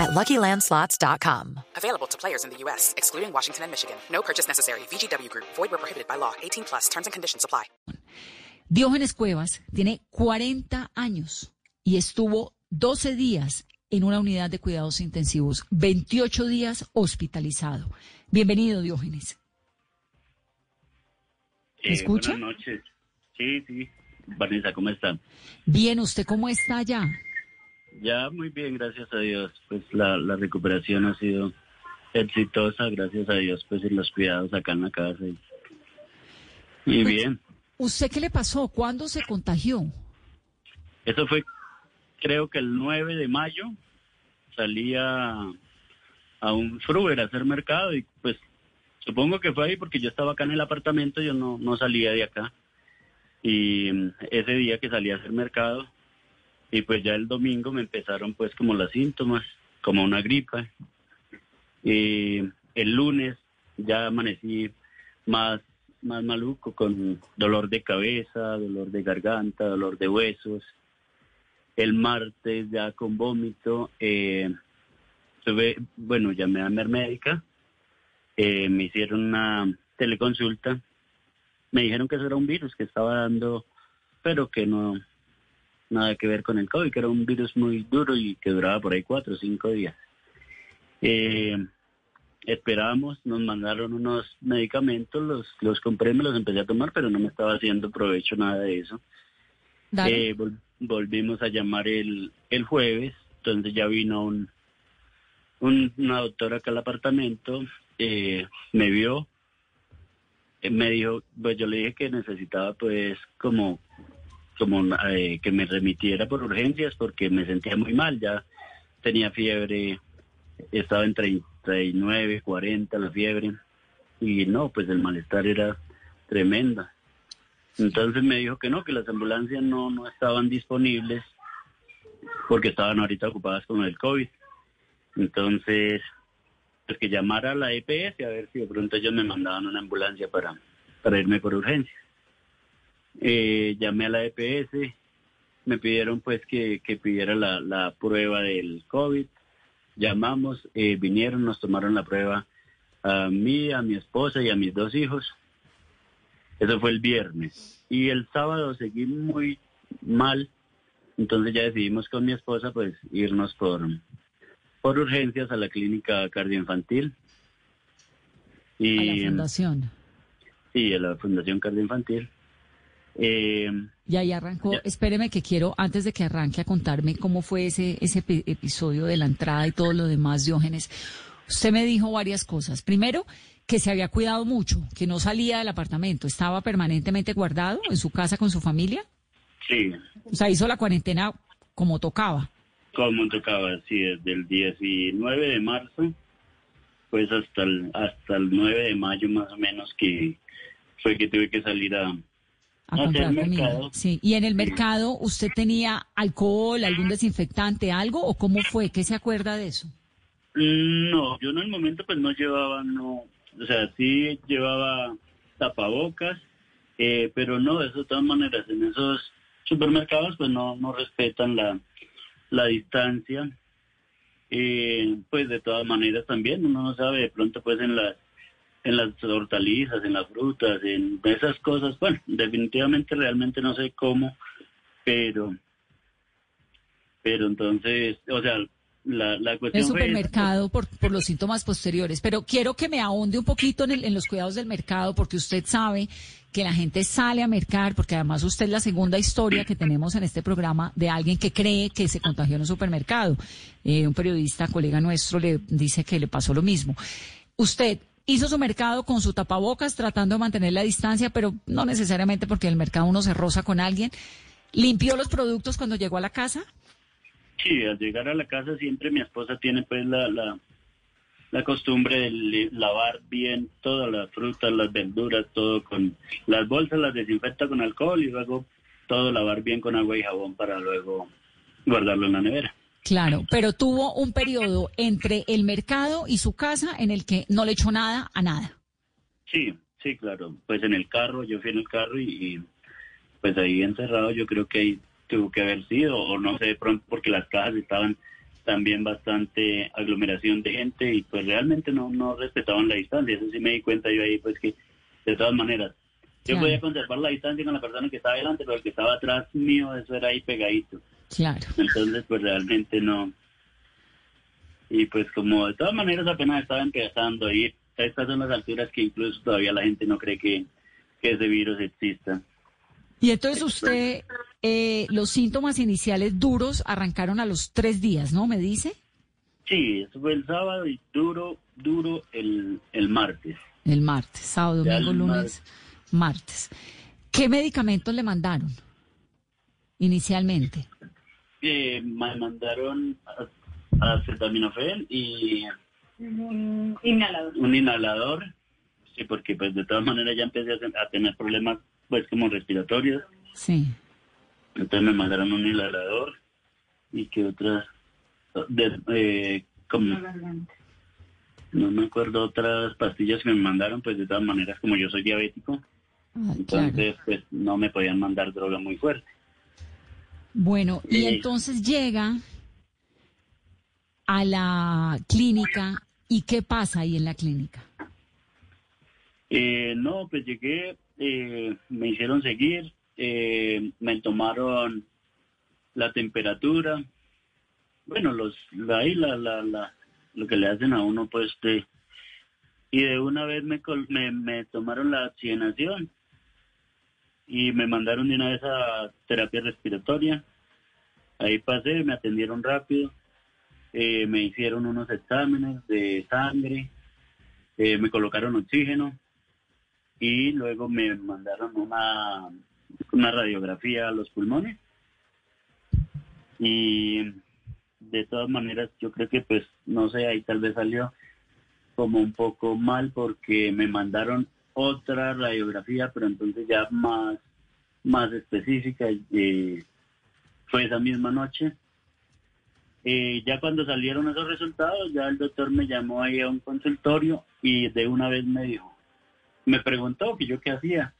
at LuckyLandSlots.com. Available to players in the U.S., excluding Washington and Michigan. No purchase necessary. VGW Group. Void where prohibited by law. 18 plus. Terms and conditions apply. Diógenes Cuevas tiene 40 años y estuvo 12 días en una unidad de cuidados intensivos, 28 días hospitalizado. Bienvenido, Diógenes. ¿Me Eh, escucha? Buenas noches. Sí, sí. Vanessa, ¿cómo están? Bien, ¿usted cómo está ya? Ya muy bien, gracias a Dios. Pues la, la recuperación ha sido exitosa, gracias a Dios, pues en los cuidados acá en la casa. Y, y Pues- bien, ¿Usted qué le pasó? ¿Cuándo se contagió? eso fue creo que el 9 de mayo. Salí a, un Fruber a hacer mercado y pues supongo que fue ahí porque yo estaba acá en el apartamento, yo no, no salía de acá. Y mm, ese día que salí a hacer mercado, y pues ya el domingo me empezaron pues como los síntomas, como una gripa. Y el lunes ya amanecí más, más maluco, con dolor de cabeza, dolor de garganta, dolor de huesos. El martes ya con vómito. Eh, tuve, bueno, llamé a mi médica, eh, me hicieron una teleconsulta, me dijeron que eso era un virus que estaba dando, pero que no, nada que ver con el COVID, que era un virus muy duro y que duraba por ahí cuatro o cinco días. Eh, esperábamos, nos mandaron unos medicamentos, los, los compré, me los empecé a tomar, pero no me estaba haciendo provecho nada de eso. Eh, vol- volvimos a llamar el, el jueves, entonces ya vino un, un- una doctora acá al apartamento, eh, me vio, eh, me dijo, pues yo le dije que necesitaba pues como, como eh, que me remitiera por urgencias porque me sentía muy mal, ya tenía fiebre, estaba en 39, 40 la fiebre y no, pues el malestar era tremenda. Entonces me dijo que no, que las ambulancias no, no estaban disponibles porque estaban ahorita ocupadas con el COVID. Entonces, pues que llamara a la EPS a ver si de pronto ellos me mandaban una ambulancia para, para irme por urgencia. Eh, llamé a la EPS, me pidieron pues que, que pidiera la, la prueba del COVID. Llamamos, eh, vinieron, nos tomaron la prueba a mí, a mi esposa y a mis dos hijos. Eso fue el viernes. Y el sábado seguí muy mal. Entonces ya decidimos con mi esposa pues irnos por, por urgencias a la clínica cardioinfantil. A la Y fundación. sí, a la Fundación Cardioinfantil. Eh, Y ahí arrancó. Ya. Espéreme que quiero, antes de que arranque, a contarme cómo fue ese, ese epi- episodio de la entrada y todo lo demás, Diógenes. Usted me dijo varias cosas. Primero, que se había cuidado mucho, que no salía del apartamento, estaba permanentemente guardado en su casa con su familia. sí, O sea, hizo la cuarentena como tocaba. como tocaba, sí, desde el 19 de marzo, pues hasta el, hasta el 9 de mayo más o menos que fue que tuve que salir a, a comprar mercado. Sí. Y en el mercado, ¿usted tenía alcohol, algún desinfectante, algo? ¿O cómo fue? ¿Qué se acuerda de eso? Mm, No, yo en el momento pues no llevaba, no, o sea, sí llevaba tapabocas, eh, pero no, de eso, de todas maneras, en esos supermercados pues no, no respetan la, la distancia. Eh, pues de todas maneras también, uno no sabe, de pronto pues en las, en las hortalizas, en las frutas, en esas cosas, bueno, definitivamente realmente no sé cómo, pero, pero entonces, o sea, la, la cuestión el fue supermercado por, por los síntomas posteriores. Pero quiero que me ahonde un poquito en, el- en los cuidados del mercado, porque usted sabe que la gente sale a mercar, porque además usted es la segunda historia que tenemos en este programa de alguien que cree que se contagió en un supermercado. Eh, un periodista, colega nuestro, le dice que le pasó lo mismo. Usted hizo su mercado con su tapabocas, tratando de mantener la distancia, pero no necesariamente porque el mercado uno se roza con alguien. ¿Limpió los productos cuando llegó a la casa? Sí, al llegar a la casa siempre mi esposa tiene pues la, la, la costumbre de lavar bien todas las frutas, las verduras, todo con las bolsas, las desinfecta con alcohol y luego todo lavar bien con agua y jabón para luego guardarlo en la nevera. Claro, pero tuvo un periodo entre el mercado y su casa en el que no le echó nada a nada. Sí, sí, claro. Pues en el carro, yo fui en el carro y, pues ahí encerrado yo creo que ahí tuvo que haber sido, o no sé, de pronto porque las cajas estaban también bastante aglomeración de gente y pues realmente no, no respetaban la distancia. Eso sí me di cuenta yo ahí, pues que de todas maneras, yo podía conservar la distancia con la persona que estaba delante, pero el que estaba atrás mío, eso era ahí pegadito. Claro. Entonces, pues realmente no. Y pues como de todas maneras apenas estaba empezando ir, estas son las alturas que incluso todavía la gente no cree que, que ese virus exista. Y entonces usted, eh, los síntomas iniciales duros arrancaron a los tres días, ¿no? ¿Me dice? Sí, eso fue el sábado y duro, duro el, el martes. El martes, sábado, domingo, lunes, martes. ¿Qué medicamentos le mandaron inicialmente? Eh, me mandaron acetaminofén y un inhalador. Un inhalador, sí, porque pues de todas maneras ya empecé a, tener problemas pues como respiratorios. Sí. Entonces me mandaron un inhalador y que otras, eh, como, no me acuerdo otras pastillas que me mandaron, pues de todas maneras como yo soy diabético, ah, entonces pues no me podían mandar droga muy fuerte. Bueno, y entonces llega a la clínica y qué pasa ahí en la clínica. Eh, no, pues llegué, eh, me hicieron seguir, eh, me tomaron la temperatura, bueno, los, ahí la, la, la, lo que le hacen a uno, pues, de, y de una vez me, me, me tomaron la oxigenación y me mandaron de una vez a terapia respiratoria. Ahí pasé, me atendieron rápido, eh, me hicieron unos exámenes de sangre, eh, me colocaron oxígeno y luego me mandaron una, una radiografía a los pulmones. Y de todas maneras, yo creo que pues, no sé, ahí tal vez salió como un poco mal porque me mandaron otra radiografía, pero entonces ya más, más específica. Eh, fue esa misma noche. Eh, ya cuando salieron esos resultados, ya el doctor me llamó ahí a un consultorio y de una vez me dijo, me preguntó que yo qué hacía,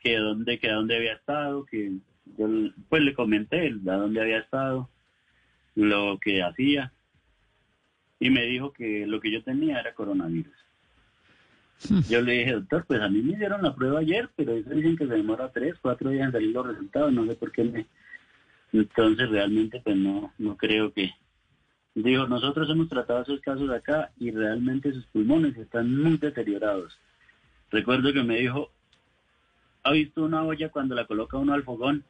que dónde, que dónde había estado, que yo pues le comenté a dónde había estado, lo que hacía y me dijo que lo que yo tenía era coronavirus. Yo le dije, doctor, pues a mí me hicieron la prueba ayer, pero dicen que se demora tres, cuatro días en salir los resultados, no sé por qué me... Entonces realmente pues no, no creo que... Digo, nosotros hemos tratado esos casos acá y realmente sus pulmones están muy deteriorados. Recuerdo que me dijo, ¿ha visto una olla cuando la coloca uno al fogón?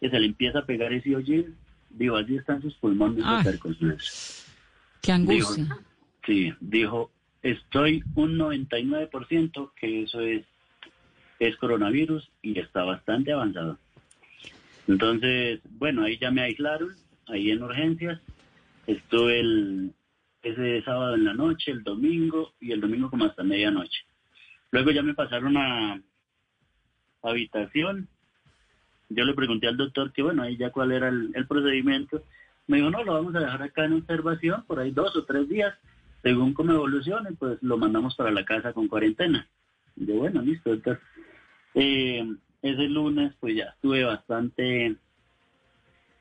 Que se le empieza a pegar ese hollín. Digo, allí están sus pulmones Qué angustia. sí, dijo, estoy un 99% que eso es, es coronavirus y está bastante avanzado. Entonces, bueno, ahí ya me aislaron, ahí en urgencias. Estuve el, ese sábado en la noche, el domingo y el domingo como hasta medianoche. Luego ya me pasaron a habitación. Yo le pregunté al doctor que, bueno, ahí ya cuál era el, el procedimiento. Me dijo, no, lo vamos a dejar acá en observación por ahí dos o tres días según cómo evolucione, pues lo mandamos para la casa con cuarentena. Yo, bueno, listo. Entonces, eh, ese lunes, pues ya estuve bastante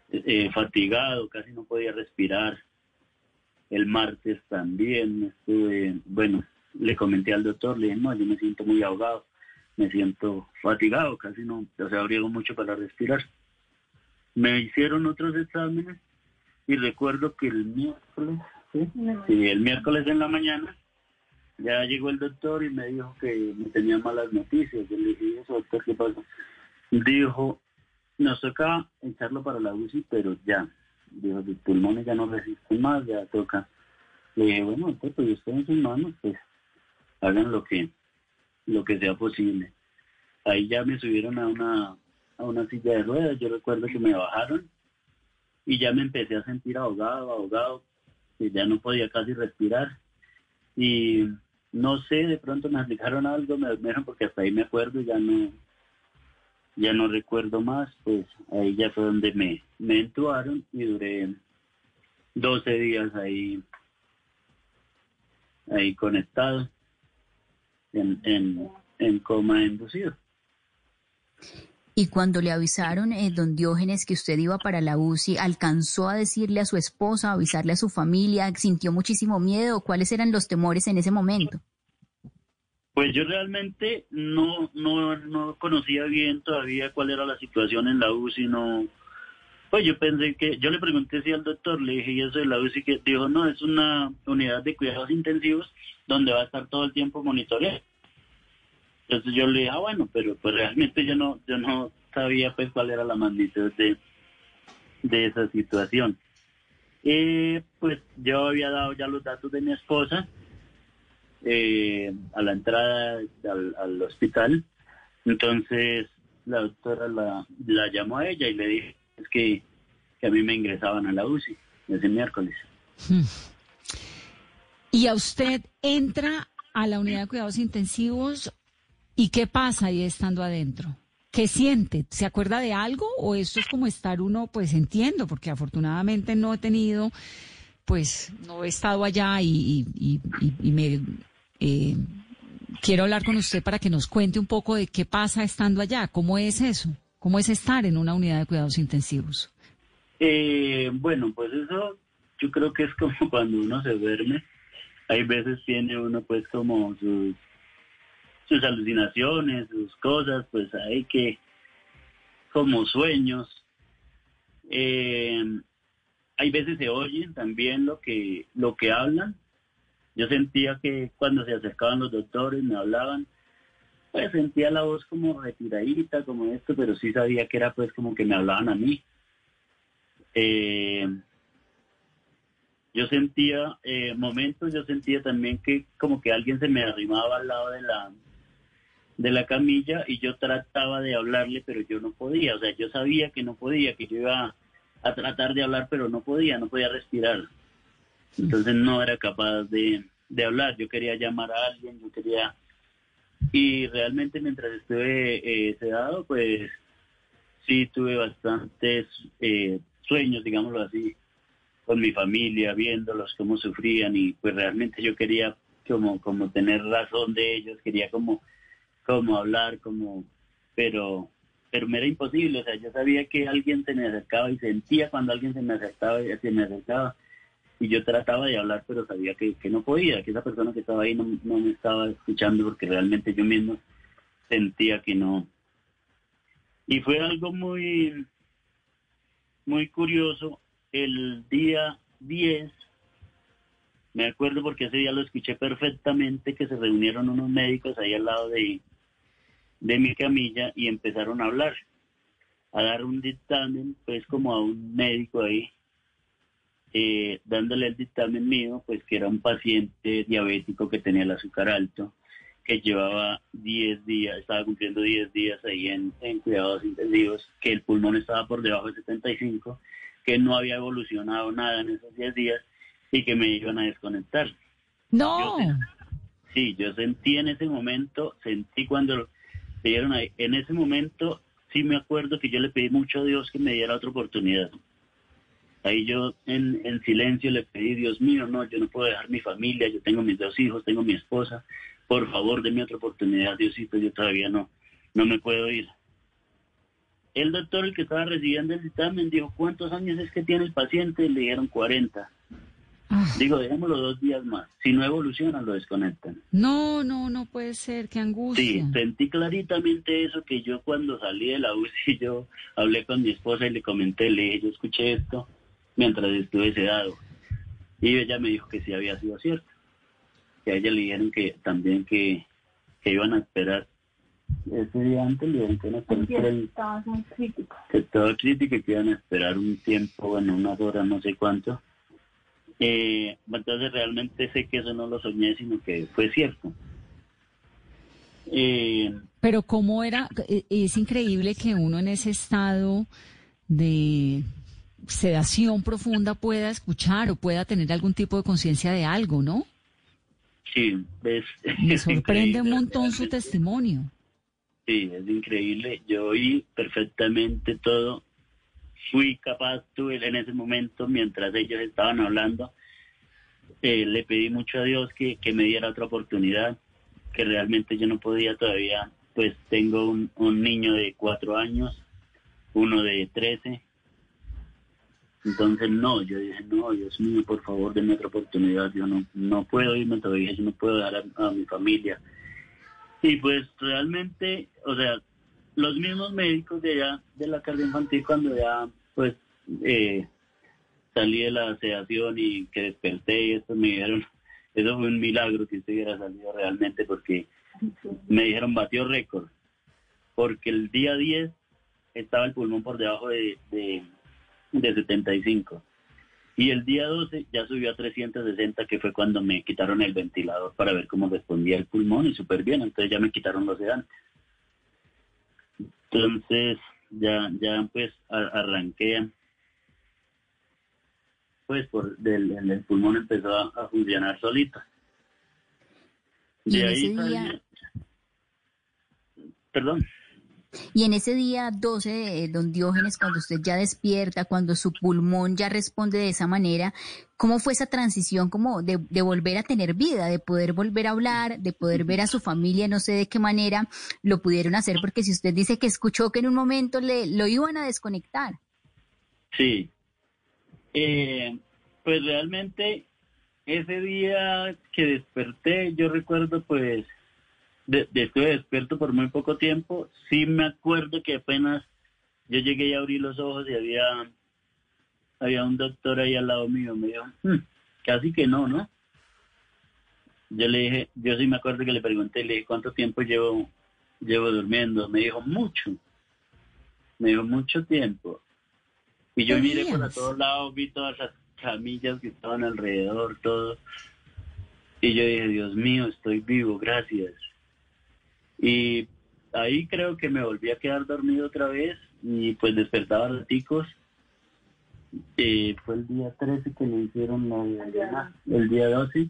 eh, fatigado, casi no podía respirar. El martes también estuve, bueno, le comenté al doctor, le dije, no, yo me siento muy ahogado, me siento fatigado, casi no, o sea, abrigo mucho para respirar. Me hicieron otros exámenes y recuerdo que el miércoles ¿sí? el miércoles en la mañana ya llegó el doctor y me dijo que me tenía malas noticias. Yo le dije, ¿eso doctor qué pasa? Dijo, nos toca echarlo para la UCI, pero ya. Dijo, los pulmones ya no resisten más, ya toca. Le dije, bueno, doctor, pues usted en sus manos, pues hagan lo que, lo que sea posible. Ahí ya me subieron a una, a una silla de ruedas, yo recuerdo que me bajaron y ya me empecé a sentir ahogado, ahogado, ya no podía casi respirar. y no sé, de pronto me explicaron algo, me dijeron porque hasta ahí me acuerdo, ya no, ya no recuerdo más, pues ahí ya fue donde me, me entuaron y duré 12 días ahí, ahí conectado en, en, en coma inducido. Y cuando le avisaron, eh, don Diógenes, que usted iba para la UCI, ¿alcanzó a decirle a su esposa, a avisarle a su familia? ¿Sintió muchísimo miedo? ¿Cuáles eran los temores en ese momento? Pues yo realmente no, no, no conocía bien todavía cuál era la situación en la UCI, no. Pues yo pensé que, yo le pregunté si al doctor, le dije, y eso de la UCI, que dijo, no, es una unidad de cuidados intensivos donde va a estar todo el tiempo monitoreado. Entonces yo le dije, ah, bueno, pero pues realmente yo no, yo no sabía pues cuál era la magnitud de, de esa situación. Eh, pues yo había dado ya los datos de mi esposa eh, a la entrada al, hospital. Entonces la doctora la, la, llamó a ella y le dije que, que a mí me ingresaban a la UCI ese miércoles. ¿Y a usted entra a la unidad de cuidados intensivos ¿Y qué pasa ahí estando adentro? ¿Qué siente? ¿Se acuerda de algo o esto es como estar uno, pues entiendo, porque afortunadamente no he tenido, pues no he estado allá y, me eh, quiero hablar con usted para que nos cuente un poco de qué pasa estando allá, cómo es eso, cómo es estar en una unidad de cuidados intensivos. Eh, bueno, pues eso yo creo que es como cuando uno se duerme, hay veces tiene uno pues como sus sus alucinaciones, sus cosas, pues hay que, como sueños. Eh, hay veces se oyen también lo que, lo que hablan. Yo sentía que cuando se acercaban los doctores, me hablaban, pues sentía la voz como retiradita, como esto, pero sí sabía que era pues como que me hablaban a mí. Eh, yo sentía eh, momentos, yo sentía también que como que alguien se me arrimaba al lado de la, de la camilla y yo trataba de hablarle, pero yo no podía. O sea, yo sabía que no podía, que yo iba a tratar de hablar, pero no podía, no podía respirar. Entonces no era capaz de, de hablar. Yo quería llamar a alguien, yo quería... Y realmente mientras estuve eh, sedado, pues sí tuve bastantes eh, sueños, digámoslo así, con mi familia, viéndolos cómo sufrían y pues realmente yo quería como, como tener razón de ellos, quería como como hablar, como, pero, pero me era imposible, o sea, yo sabía que alguien se me acercaba y sentía cuando alguien se me acercaba se me acercaba y yo trataba de hablar, pero sabía que, que no podía, que esa persona que estaba ahí no, no me estaba escuchando porque realmente yo mismo sentía que no. Y fue algo muy, muy curioso. El día 10 me acuerdo porque ese día lo escuché perfectamente que se reunieron unos médicos ahí al lado de, de mi camilla y empezaron a hablar, a dar un dictamen, pues como a un médico ahí, eh, dándole el dictamen mío, pues que era un paciente diabético que tenía el azúcar alto, que llevaba 10 días, estaba cumpliendo 10 días ahí en, en cuidados intensivos, que el pulmón estaba por debajo de 75, que no había evolucionado nada en esos 10 días y que me iban a desconectar. No. sí, yo sentí en ese momento, sentí cuando dieron ahí. En ese momento sí me acuerdo que yo le pedí mucho a Dios que me diera otra oportunidad. Ahí yo en, en silencio le pedí, Dios mío, no, yo no puedo dejar mi familia, yo tengo mis dos hijos, tengo mi esposa, por favor, denme otra oportunidad, Diosito, yo todavía no, no me puedo ir. El doctor, el que estaba recibiendo el dictamen, dijo, ¿cuántos años es que tiene el paciente? Le dijeron 40. Ah. Digo, dejémoslo dos días más. Si no evoluciona, lo desconectan. No, no, no puede ser. Qué angustia. Sí, sentí claritamente eso que yo cuando salí de la UCI, yo hablé con mi esposa y le comenté, le dije, yo escuché esto mientras estuve sedado. Y ella me dijo que sí había sido cierto. Que a ella le dijeron que también que, iban a esperar ese día antes le dijeron que iban a esperar estaba crítico. Que estaba crítico y que iban a esperar un tiempo, bueno, unas horas, no sé cuánto eh, entonces realmente sé que eso no lo soñé, sino que fue cierto. Eh, Pero cómo era, eh, es increíble que uno en ese estado de sedación profunda pueda escuchar o pueda tener algún tipo de conciencia de algo, ¿no? Sí, ves. Me sorprende un montón su testimonio. Sí, es increíble. Yo oí perfectamente todo. Fui capaz, tuve en ese momento, mientras ellos estaban hablando, eh, le pedí mucho a Dios que, que me diera otra oportunidad, que realmente yo no podía todavía. Pues tengo un, un niño de cuatro años, uno de trece. Entonces, no, yo dije, no, Dios mío, por favor, denme otra oportunidad. Yo no, no puedo irme todavía, yo no puedo dejar a- a mi familia. Y pues realmente, o sea, los mismos médicos de allá, de la cardio infantil, cuando ya pues eh, salí de la sedación y que desperté y esto me dijeron, eso fue un milagro que usted hubiera salido realmente porque me dijeron batió récord, porque el día 10 estaba el pulmón por debajo de, de, de 75 y el día 12 ya subió a 360 que fue cuando me quitaron el ventilador para ver cómo respondía el pulmón y súper bien, entonces ya me quitaron los sedantes. Entonces ya ya pues a- arranqué pues por del, el, el pulmón empezó a, a funcionar solito. Y De ese ahí día- Perdón. Y en ese día 12, de don Diógenes, cuando usted ya despierta, cuando su pulmón ya responde de esa manera, ¿cómo fue esa transición como de, de volver a tener vida, de poder volver a hablar, de poder ver a su familia? No sé de qué manera lo pudieron hacer, porque si usted dice que escuchó que en un momento le lo iban a desconectar. Sí. Eh, pues realmente ese día que desperté, yo recuerdo pues, de, de- estuve despierto por muy poco tiempo, sí me acuerdo que apenas yo llegué y abrí los ojos y había, había un doctor ahí al lado mío, me dijo, "Hmm, casi que no, ¿no? Yo le dije, yo sí me acuerdo que le pregunté, le dije, ¿cuánto tiempo llevo, llevo durmiendo? Me dijo, mucho. Me dijo, mucho tiempo. Y yo ¿Qué miré por a todos lados, vi todas las camillas que estaban alrededor, todo. Y yo dije, Dios mío, estoy vivo, gracias. Y ahí creo que me volví a quedar dormido otra vez y pues despertaba raticos. Eh, fue el día 13 que le hicieron la videollamada, el día 12.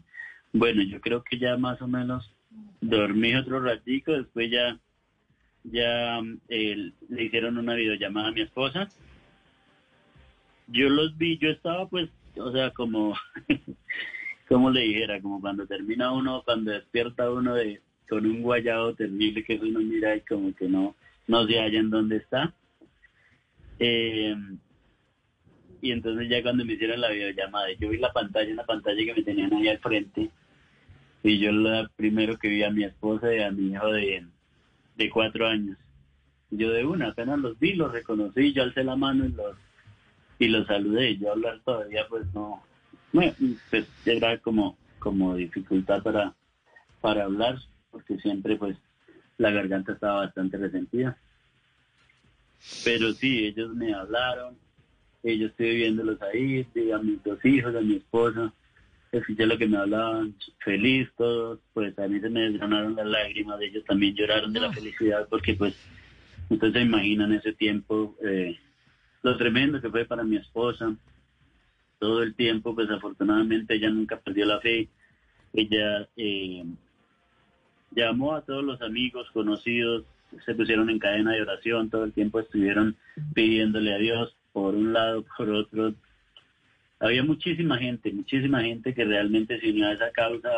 Bueno, yo creo que ya más o menos dormí otro ratico, después ya ya eh, le hicieron una videollamada a mi esposa. Yo los vi, yo estaba pues, o sea, como, como le dijera, como cuando termina uno, cuando despierta uno de con un guayado terrible que uno mira y como que no, no se halla en dónde está. Eh, y entonces ya cuando me hicieron la videollamada, yo vi la pantalla, una pantalla que me tenían ahí al frente, y yo la primero que vi a mi esposa y a mi hijo de, de cuatro años. Yo de una, apenas los vi, los reconocí, yo alcé la mano y los y los saludé. Yo hablar todavía pues no, bueno, pues era como, como dificultad para, para hablar, porque siempre pues la garganta estaba bastante resentida. Pero sí, ellos me hablaron, ellos estoy viéndolos ahí, a mis dos hijos, a mi esposa, escuché lo que me hablaban, feliz todos, pues a mí se me desgranaron las lágrimas, ellos también lloraron de la felicidad, porque pues ustedes se imaginan ese tiempo, eh, lo tremendo que fue para mi esposa, todo el tiempo, pues afortunadamente ella nunca perdió la fe, ella eh, llamó a todos los amigos, conocidos, se pusieron en cadena de oración, todo el tiempo estuvieron pidiéndole a Dios por un lado, por otro. Había muchísima gente, muchísima gente que realmente se unió a esa causa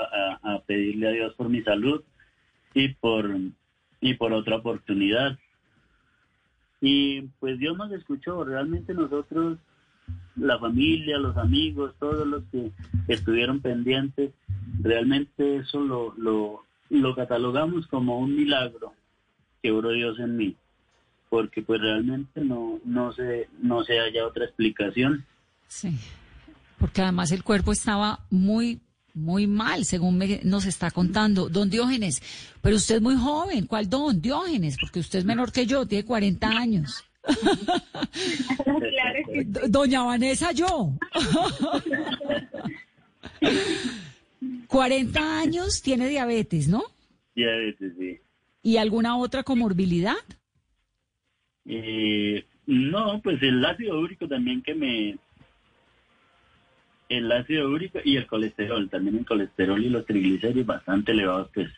a, pedirle a Dios por mi salud y por, y por otra oportunidad. Y pues Dios nos escuchó, realmente nosotros, la familia, los amigos, todos los que estuvieron pendientes, realmente eso lo, lo, lo catalogamos como un milagro que obró Dios en mí, porque pues realmente no, no, se, no se haya otra explicación. Sí, porque además el cuerpo estaba muy, muy mal, según me- nos está contando. Don Diógenes, pero usted es muy joven, ¿cuál don Diógenes? Porque usted es menor que yo, tiene 40 años. Doña Vanessa, yo. 40 años, tiene diabetes, ¿no? Veces sí. ¿Y alguna otra comorbilidad? Eh, no, pues el ácido úrico también que me el ácido úrico y el colesterol, también el colesterol y los triglicéridos bastante elevados, pues.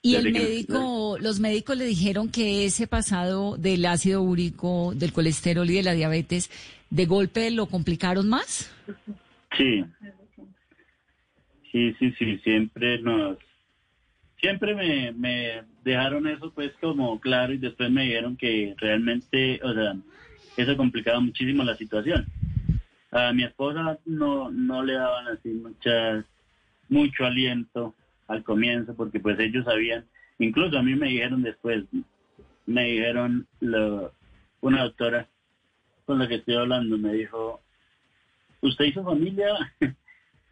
Y el médico, los médicos le dijeron que ese pasado del ácido úrico, del colesterol y de la diabetes, de golpe lo complicaron más. Sí. Sí, sí, sí, siempre nos, siempre me, me dejaron eso pues como claro y después me dijeron que realmente, o sea, eso complicaba muchísimo la situación. A mi esposa no, no le daban así muchas, mucho aliento al comienzo porque pues ellos sabían, incluso a mí me dijeron después, me dijeron lo, una doctora con la que estoy hablando, me dijo, usted su familia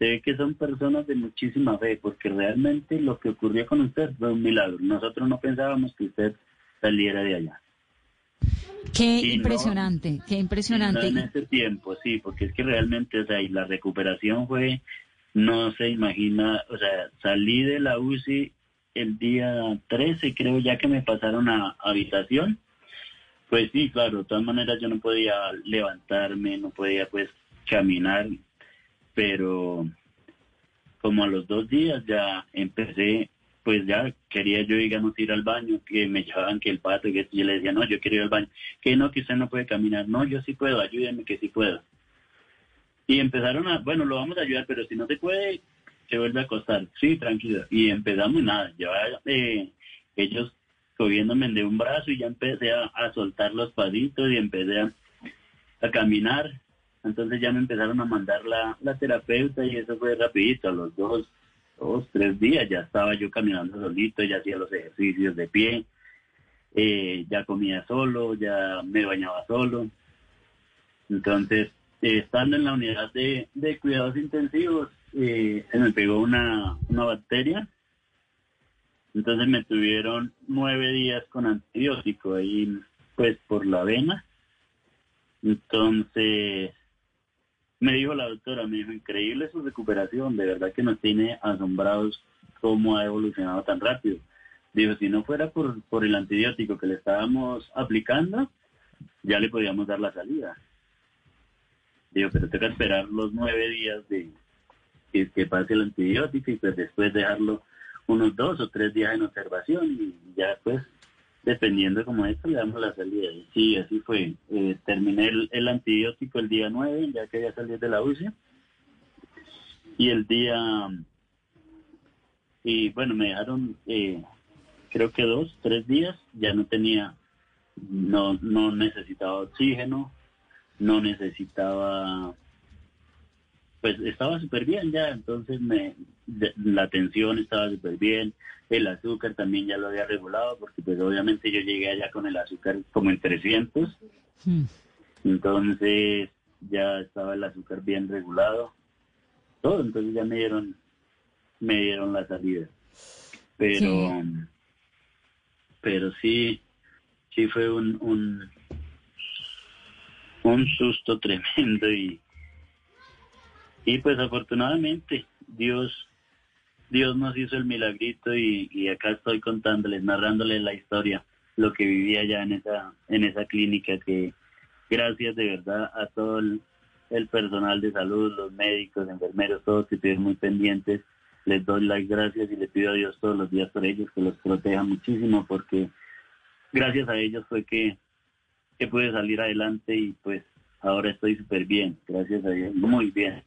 se ve que son personas de muchísima fe, porque realmente lo que ocurrió con usted fue un milagro. Nosotros no pensábamos que usted saliera de allá. Qué impresionante, qué impresionante. en ese tiempo, sí, porque es que realmente, o sea, y la recuperación fue, no se imagina, o sea, salí de la UCI el día 13, creo ya que me pasaron a habitación. Pues sí, claro, de todas maneras yo no podía levantarme, no podía pues caminar, pero como a los dos días ya empecé, pues ya quería yo, digamos, ir al baño, que me llevaban que el pato, que yo le decía, no, yo quiero ir al baño, que no, que usted no puede caminar, no, yo sí puedo, ayúdenme que sí puedo. Y empezaron a, bueno, lo vamos a ayudar, pero si no se puede, se vuelve a acostar, sí, tranquilo. Y empezamos nada, llevaba eh, ellos cogiéndome de un brazo y ya empecé a, soltar los pasitos y empecé a caminar entonces ya me empezaron a mandar la, la terapeuta y eso fue rapidito, a los dos, dos, tres días ya estaba yo caminando solito, ya hacía los ejercicios de pie, eh, ya comía solo, ya me bañaba solo. Entonces, eh, estando en la unidad de, de cuidados intensivos, eh, se me pegó una, una bacteria. Entonces me tuvieron nueve días con antibiótico ahí, pues por la vena. Entonces, me dijo la doctora, me dijo, increíble su recuperación, de verdad que nos tiene asombrados cómo ha evolucionado tan rápido. Dijo, si no fuera por, por el antibiótico que le estábamos aplicando, ya le podíamos dar la salida. Dijo, pero tengo que esperar los nueve días de que, que pase el antibiótico y pues después dejarlo unos dos o tres días en observación y ya pues dependiendo de cómo esto, le damos la salida. Sí, así fue. Eh, terminé el, antibiótico el día 9, ya que ya salí de la UCI. Y el día... Y bueno, me dejaron, eh, creo que dos, tres días, ya no tenía, no, no necesitaba oxígeno, no necesitaba pues estaba súper bien ya, entonces me, la tensión estaba súper bien, el azúcar también ya lo había regulado, porque pues obviamente yo llegué allá con el azúcar como en 300, hmm. entonces ya estaba el azúcar bien regulado, todo, entonces ya me dieron, me dieron la salida. Pero, pero sí, sí fue un, un, un susto tremendo y y pues afortunadamente Dios Dios nos hizo el milagrito y, acá estoy contándoles, narrándoles la historia, lo que vivía allá en esa, en esa clínica que gracias de verdad a todo el, personal de salud, los médicos, enfermeros, todos que estuvieron muy pendientes, les doy las gracias y les pido a Dios todos los días por ellos que los proteja muchísimo porque gracias a ellos fue que, que pude salir adelante y pues ahora estoy súper bien, gracias a Dios, muy bien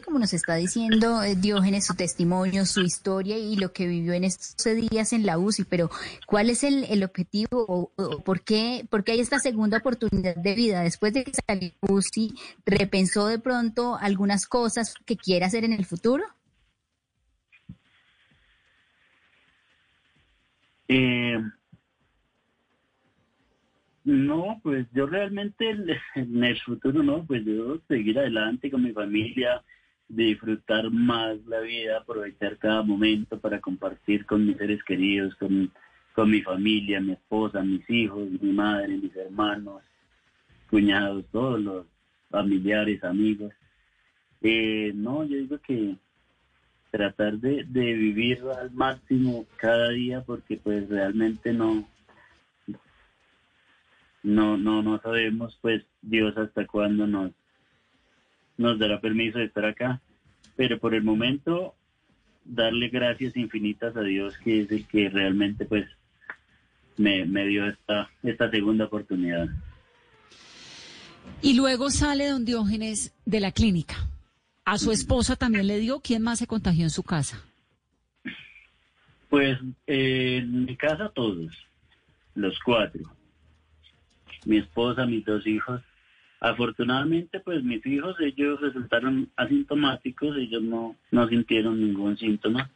como nos está diciendo eh, Diógenes, su testimonio, su historia y lo que vivió en estos días en la UCI, pero ¿cuál es el, objetivo o, por, qué, por, qué, hay esta segunda oportunidad de vida? Después de que salió UCI, ¿repensó de pronto algunas cosas que quiere hacer en el futuro? Eh, no, pues yo realmente en el futuro no, pues yo seguir adelante con mi familia, disfrutar más la vida, aprovechar cada momento para compartir con mis seres queridos, con, con mi familia, mi esposa, mis hijos, mi madre, mis hermanos, cuñados, todos los familiares, amigos. Eh, no, yo digo que tratar de, de vivir al máximo cada día porque pues realmente no no no no sabemos pues Dios hasta cuándo nos nos dará permiso de estar acá. Pero por el momento, darle gracias infinitas a Dios, que es el que realmente pues me, me dio esta, esta segunda oportunidad. Y luego sale don Diógenes de la clínica. A su esposa también le dio. ¿Quién más se contagió en su casa? Pues eh, en mi casa todos, los cuatro. Mi esposa, mis dos hijos. Afortunadamente, pues mis hijos, ellos resultaron asintomáticos, ellos no, no sintieron ningún síntoma.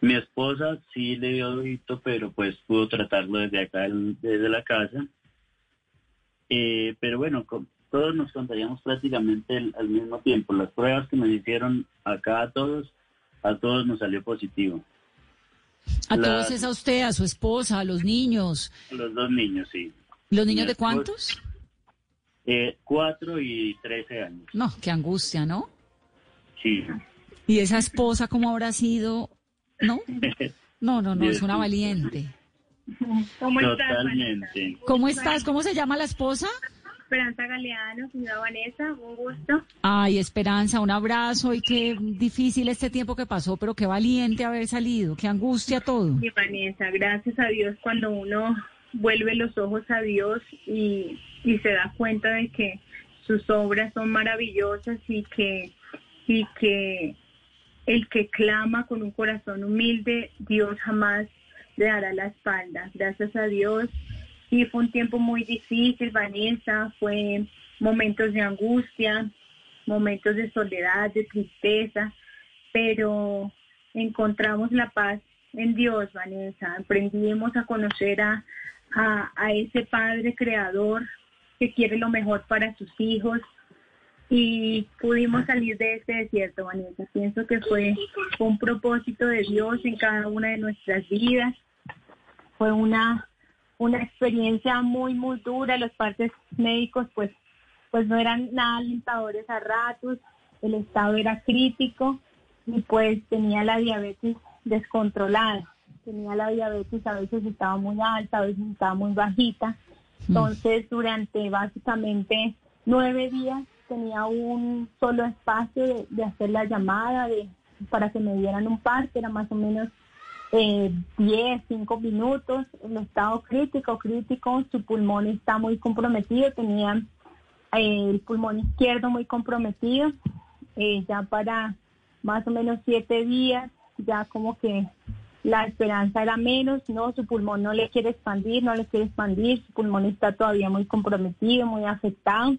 Mi esposa sí le dio dolito, pero pues pudo tratarlo desde acá, desde la casa. Eh, pero bueno, todos nos contagiamos prácticamente al mismo tiempo. Las pruebas que nos hicieron acá a todos, a todos nos salió positivo. ¿A todos es a usted, a su esposa, a los niños? Los dos niños, sí. ¿Los niños de cuántos? Eh, cuatro y trece años. No, qué angustia, ¿no? Sí. ¿Y esa esposa cómo habrá sido? ¿No? No, no, no, es una valiente. ¿Cómo Totalmente. Estás, ¿Cómo estás? ¿Cómo se llama la esposa? Esperanza Galeano, señora Vanessa, un gusto. Ay, Esperanza, un abrazo y qué difícil este tiempo que pasó, pero qué valiente haber salido, qué angustia todo. Y Vanessa, gracias a Dios cuando uno vuelve los ojos a Dios y, y se da cuenta de que sus obras son maravillosas y que, y que el que clama con un corazón humilde, Dios jamás le dará la espalda. Gracias a Dios Sí, fue un tiempo muy difícil, Vanessa, fue momentos de angustia, momentos de soledad, de tristeza, pero encontramos la paz en Dios, Vanessa. Aprendimos a conocer a, a, ese Padre Creador que quiere lo mejor para sus hijos y pudimos salir de este desierto, Vanessa. Pienso que fue un propósito de Dios en cada una de nuestras vidas. Fue una una experiencia muy, muy dura. Los partes médicos, pues, pues no eran nada alentadores a ratos. El estado era crítico y pues tenía la diabetes descontrolada. Tenía la diabetes, a veces estaba muy alta, a veces estaba muy bajita. Mm. Entonces, durante básicamente nueve días tenía un solo espacio de, hacer la llamada de, para que me dieran un parte, era más o menos eh, 10, 5 minutos, en estado crítico, crítico, su pulmón está muy comprometido, tenía eh, el pulmón izquierdo muy comprometido, eh, ya para más o menos 7 días, ya como que la esperanza era menos, no, su pulmón no le quiere expandir, no le quiere expandir, su pulmón está todavía muy comprometido, muy afectado.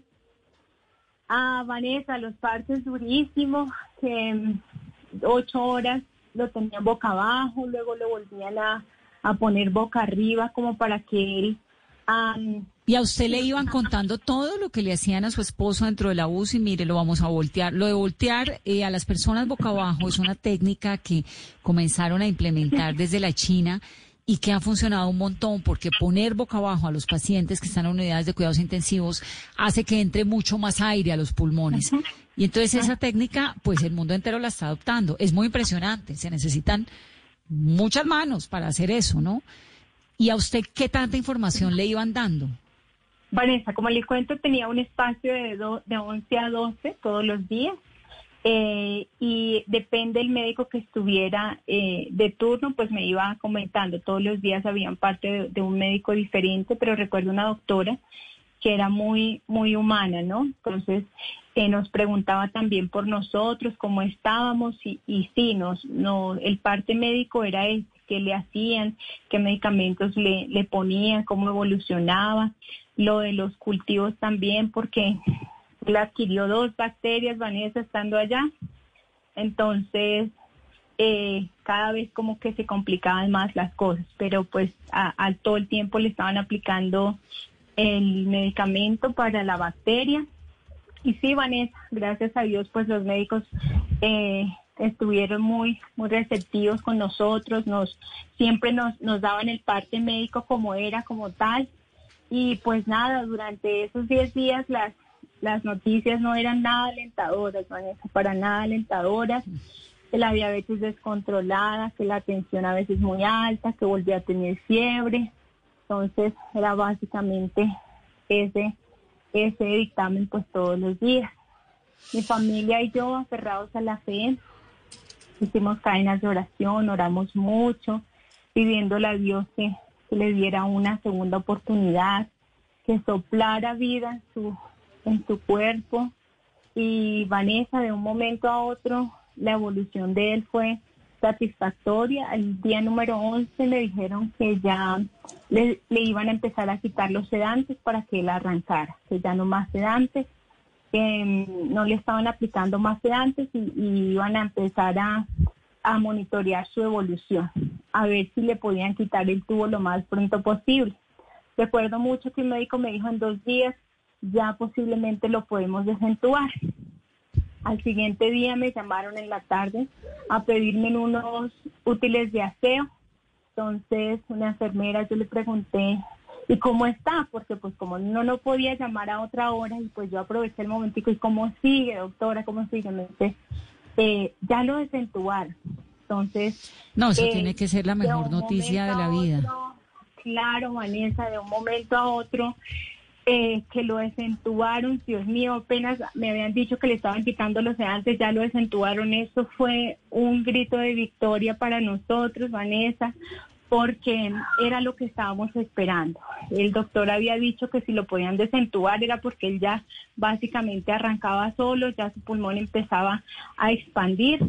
Ah, Vanessa, los partes durísimos, que mm, ocho horas lo tenían boca abajo, luego lo volvían a, poner boca arriba como para que él... y a usted le iban contando todo lo que le hacían a su esposo dentro de la UCI, mire, lo vamos a voltear. Lo de voltear eh, a las personas boca abajo es una técnica que comenzaron a implementar desde la China y que ha funcionado un montón porque poner boca abajo a los pacientes que están en unidades de cuidados intensivos hace que entre mucho más aire a los pulmones. Y entonces esa técnica, pues el mundo entero la está adoptando. Es muy impresionante, se necesitan muchas manos para hacer eso, ¿no? ¿Y a usted qué tanta información le iban dando? Vanessa, como le cuento, tenía un espacio de, de 11 a 12 todos los días eh, y depende del médico que estuviera eh, de turno, pues me iba comentando. Todos los días habían parte de, un médico diferente, pero recuerdo una doctora que era muy, muy humana, ¿no? Entonces eh, nos preguntaba también por nosotros, cómo estábamos y, y sí, nos, no, el parte médico era este, qué le hacían, qué medicamentos le, le ponían, cómo evolucionaba, lo de los cultivos también, porque él adquirió dos bacterias, Vanessa, estando allá. Entonces, eh, cada vez como que se complicaban más las cosas, pero pues a, todo el tiempo le estaban aplicando el medicamento para la bacteria. Y sí, Vanessa, gracias a Dios, pues los médicos eh, estuvieron muy, muy receptivos con nosotros, nos siempre nos, nos daban el parte médico como era, como tal. Y pues nada, durante esos 10 días las las noticias no eran nada alentadoras, para nada alentadoras, que la diabetes descontrolada, que la tensión a veces muy alta, que volvía a tener fiebre. Entonces era básicamente ese, ese dictamen pues todos los días. mi familia y yo aferrados a la fe, hicimos cadenas de oración, oramos mucho, pidiéndole a Dios que, le diera una segunda oportunidad, que soplara vida en su, en su cuerpo. Y Vanessa, de un momento a otro, la evolución de él fue satisfactoria. El día número 11 le dijeron que ya le, iban a empezar a quitar los sedantes para que él arrancara, que ya no más sedantes, que mm, no le estaban aplicando más sedantes y, y iban a empezar a, a monitorear su evolución, a ver si le podían quitar el tubo lo más pronto posible. Recuerdo mucho que un médico me dijo en dos días ya posiblemente lo podemos desentubar. Al siguiente día me llamaron en la tarde a pedirme unos útiles de aseo. Entonces, una enfermera, yo le pregunté, ¿y cómo está? Porque pues como no no podía llamar a otra hora y pues yo aproveché el momentico, ¿y cómo sigue, doctora? ¿Cómo sigue? Me dice, eh, ya lo desentubaron. Entonces... No, eso eh, tiene que ser la mejor noticia de la vida. claro, Vanessa, de un momento a otro eh, que lo desentubaron, Dios mío, apenas me habían dicho que le estaban quitando los sedantes, ya lo desentubaron, eso fue un grito de victoria para nosotros, Vanessa, porque era lo que estábamos esperando. El doctor había dicho que si lo podían desentubar era porque él ya básicamente arrancaba solo, ya su pulmón empezaba a expandir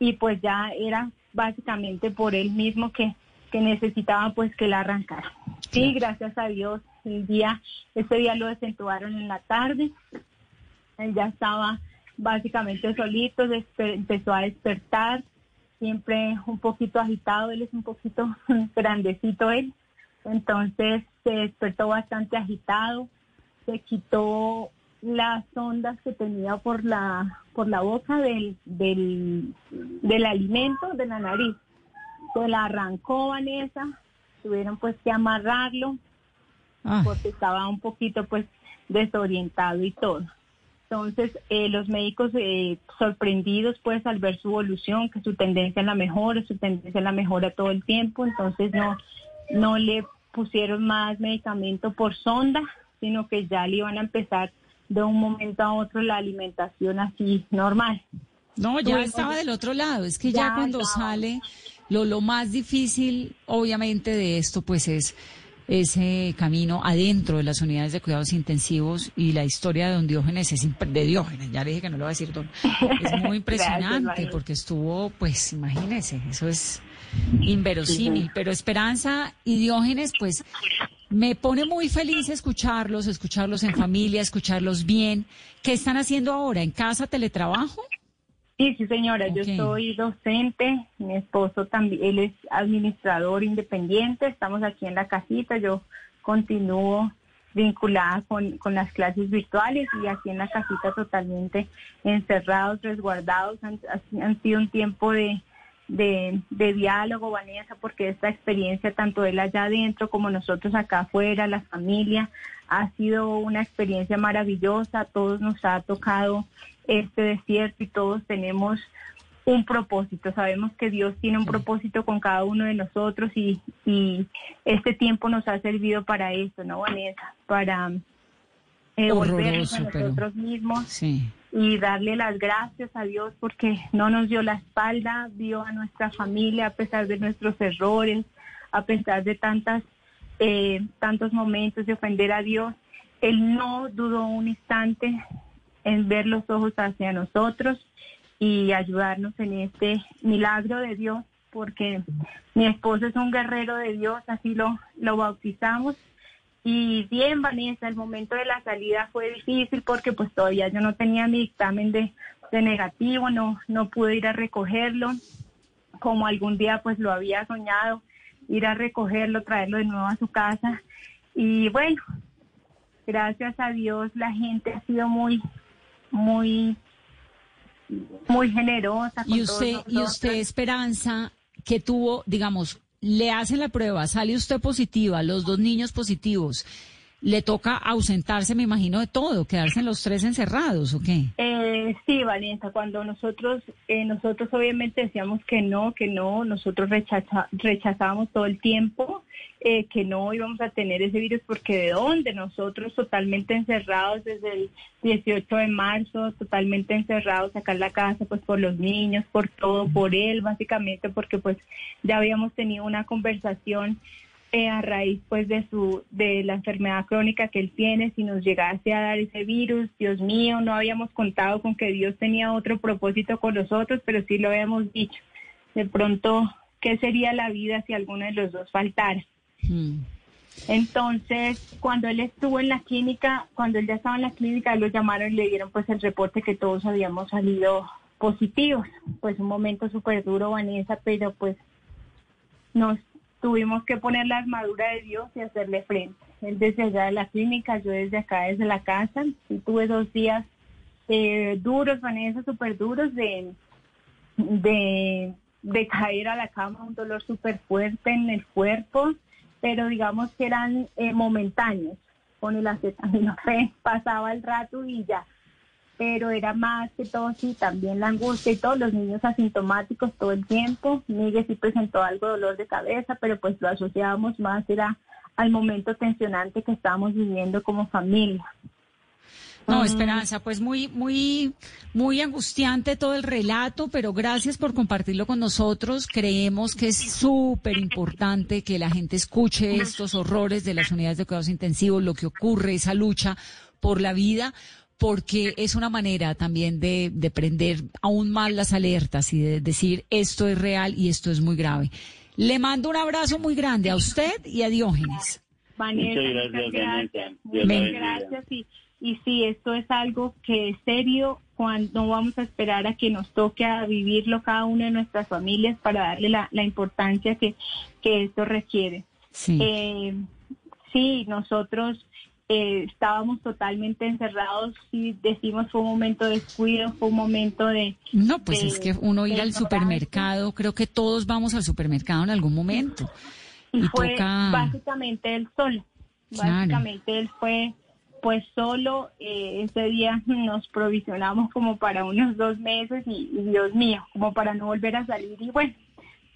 y pues ya era básicamente por él mismo que, que necesitaba pues que la arrancara. Sí, gracias a Dios el día, ese día lo desentubaron en la tarde. Él ya estaba básicamente solito, empezó a despertar, siempre un poquito agitado, él es un poquito grandecito él. Entonces se despertó bastante agitado, se quitó las ondas que tenía por la por la boca del, del, del alimento de la nariz. Se la arrancó Vanessa, tuvieron pues que amarrarlo, Ah. porque estaba un poquito pues desorientado y todo. Entonces, eh, los médicos eh, sorprendidos pues al ver su evolución, que su tendencia a la mejora, su tendencia a la mejora todo el tiempo, entonces no, no le pusieron más medicamento por sonda, sino que ya le iban a empezar de un momento a otro la alimentación así normal. No, ya estaba del otro lado, es que ya, cuando sale, lo, lo más difícil obviamente de esto pues es ese camino adentro de las unidades de cuidados intensivos y la historia de don Diógenes es de Diógenes, ya le dije que no lo va a decir don, es muy impresionante porque estuvo, pues imagínese, eso es inverosímil, pero Esperanza y Diógenes, pues me pone muy feliz escucharlos, escucharlos en familia, escucharlos bien. ¿Qué están haciendo ahora? ¿En casa teletrabajo? Sí, sí, señora, yo soy docente, mi esposo también, él es administrador independiente, estamos aquí en la casita, yo continúo vinculada con, con las clases virtuales y aquí en la casita totalmente encerrados, resguardados, han, han sido un tiempo de, de, de, diálogo, Vanessa, porque esta experiencia, tanto él allá adentro como nosotros acá afuera, la familia, ha sido una experiencia maravillosa, todos nos ha tocado este desierto y todos tenemos un propósito. Sabemos que Dios tiene un propósito con cada uno de nosotros y, y este tiempo nos ha servido para eso, ¿no, Vanessa? Para eh, volvernos a nosotros mismos y darle las gracias a Dios porque no nos dio la espalda, dio a nuestra familia a pesar de nuestros errores, a pesar de tantas eh, tantos momentos de ofender a Dios. Él no dudó un instante en ver los ojos hacia nosotros y ayudarnos en este milagro de Dios, porque mi esposo es un guerrero de Dios, así lo, lo bautizamos. Y bien, Vanessa, el momento de la salida fue difícil porque pues todavía yo no tenía mi dictamen de, de negativo, no, no pude ir a recogerlo, como algún día pues lo había soñado, ir a recogerlo, traerlo de nuevo a su casa. Y bueno, gracias a Dios la gente ha sido muy, muy, muy generosa. y usted, y usted, Esperanza, que tuvo, digamos, le hacen la prueba, sale usted positiva, los dos niños positivos. Le toca ausentarse, me imagino, de todo, quedarse los tres encerrados, ¿o qué? Eh, sí, Valencia, cuando nosotros, eh, nosotros obviamente decíamos que no, que no, nosotros rechaza, rechazábamos todo el tiempo eh, que no íbamos a tener ese virus, porque de dónde, nosotros totalmente encerrados desde el 18 de marzo, totalmente encerrados acá en la casa, pues por los niños, por todo, por él, básicamente, porque pues ya habíamos tenido una conversación eh, a raíz pues de su de la enfermedad crónica que él tiene si nos llegase a dar ese virus Dios mío no habíamos contado con que Dios tenía otro propósito con nosotros pero sí lo habíamos dicho. De pronto qué sería la vida si alguno de los dos faltara Mm. entonces cuando él estuvo en la clínica cuando él ya estaba en la clínica lo llamaron y le dieron pues el reporte que todos habíamos salido positivos. Pues un momento súper duro Vanessa pero pues nos tuvimos que poner la armadura de Dios y hacerle frente. Él desde allá de la clínica, yo desde acá, desde la casa. Tuve dos días eh, duros, Vanessa, súper duros de, de, de caer a la cama, un dolor súper fuerte en el cuerpo, pero digamos que eran eh, momentáneos. Con el acetaminofén pasaba el rato y ya pero era más que todo sí, también la angustia y todos los niños asintomáticos todo el tiempo. Miguel sí presentó algo de dolor de cabeza, pero pues lo asociábamos más era al momento tensionante que estábamos viviendo como familia. No, Esperanza, pues muy, muy, muy angustiante todo el relato, pero gracias por compartirlo con nosotros. Creemos que es súper importante que la gente escuche estos horrores de las unidades de cuidados intensivos, lo que ocurre, esa lucha por la vida, porque es una manera también de, de prender aún más las alertas y de decir esto es real y esto es muy grave. Le mando un abrazo muy grande a usted y a Diógenes. Vanessa, Muchas gracias, muchas gracias. Muchas y, y sí, esto es algo que es serio cuando no vamos a esperar a que nos toque a vivirlo cada una de nuestras familias para darle la, la importancia que, que esto requiere. Sí. Eh, sí, nosotros eh, estábamos totalmente encerrados y decimos fue un momento de descuido, fue un momento de... No, pues de- es que uno ir al supermercado, creo que todos vamos al supermercado en algún momento. Y Y fue toca- básicamente él solo. Claro. Básicamente él fue pues solo. eh, ese día nos provisionamos como para unos dos meses y, y Dios mío, como para no volver a salir. Y bueno,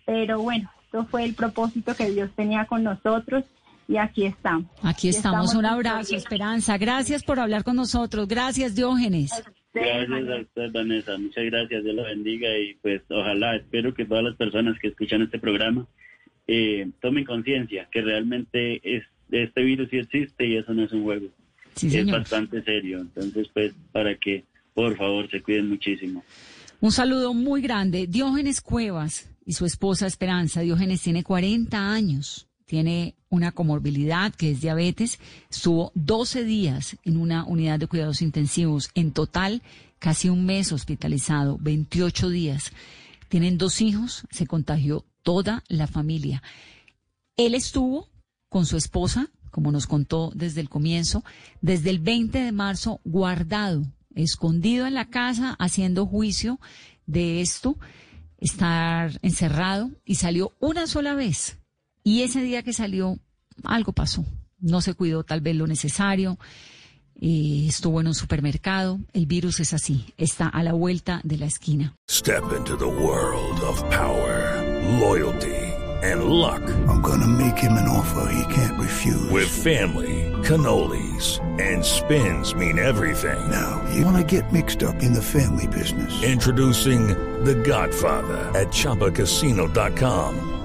pero bueno, esto fue el propósito que Dios tenía con nosotros y aquí estamos. Aquí estamos. Un abrazo. Esperanza. Gracias por hablar con nosotros. Gracias, Diógenes. Gracias a usted, Vanessa. Muchas gracias. Dios la bendiga y pues ojalá, espero que todas las personas que escuchan este programa eh, tomen conciencia que realmente es, este virus sí existe y eso no es un juego. Sí, es señor. bastante serio. Entonces, pues, para que por favor se cuiden muchísimo. Un saludo muy grande. Diógenes Cuevas y su esposa Esperanza. Diógenes tiene 40 años. Tiene una comorbilidad que es diabetes. Estuvo 12 días en una unidad de cuidados intensivos. En total, casi un mes hospitalizado, 28 días. Tienen dos hijos. Se contagió toda la familia. Él estuvo con su esposa, como nos contó desde el comienzo, desde el 20 de marzo guardado, escondido en la casa, haciendo juicio de esto, estar encerrado y salió una sola vez. Y ese día que salió, algo pasó. No se cuidó tal vez lo necesario, eh, estuvo en un supermercado. El virus es así, está a la vuelta de la esquina. Step into the world of power, loyalty, and luck. I'm gonna make him an offer he can't refuse. With family, cannolis, and spins mean everything. now, you wanna get mixed up in the family business. Introducing The Godfather at ChumbaCasino.com.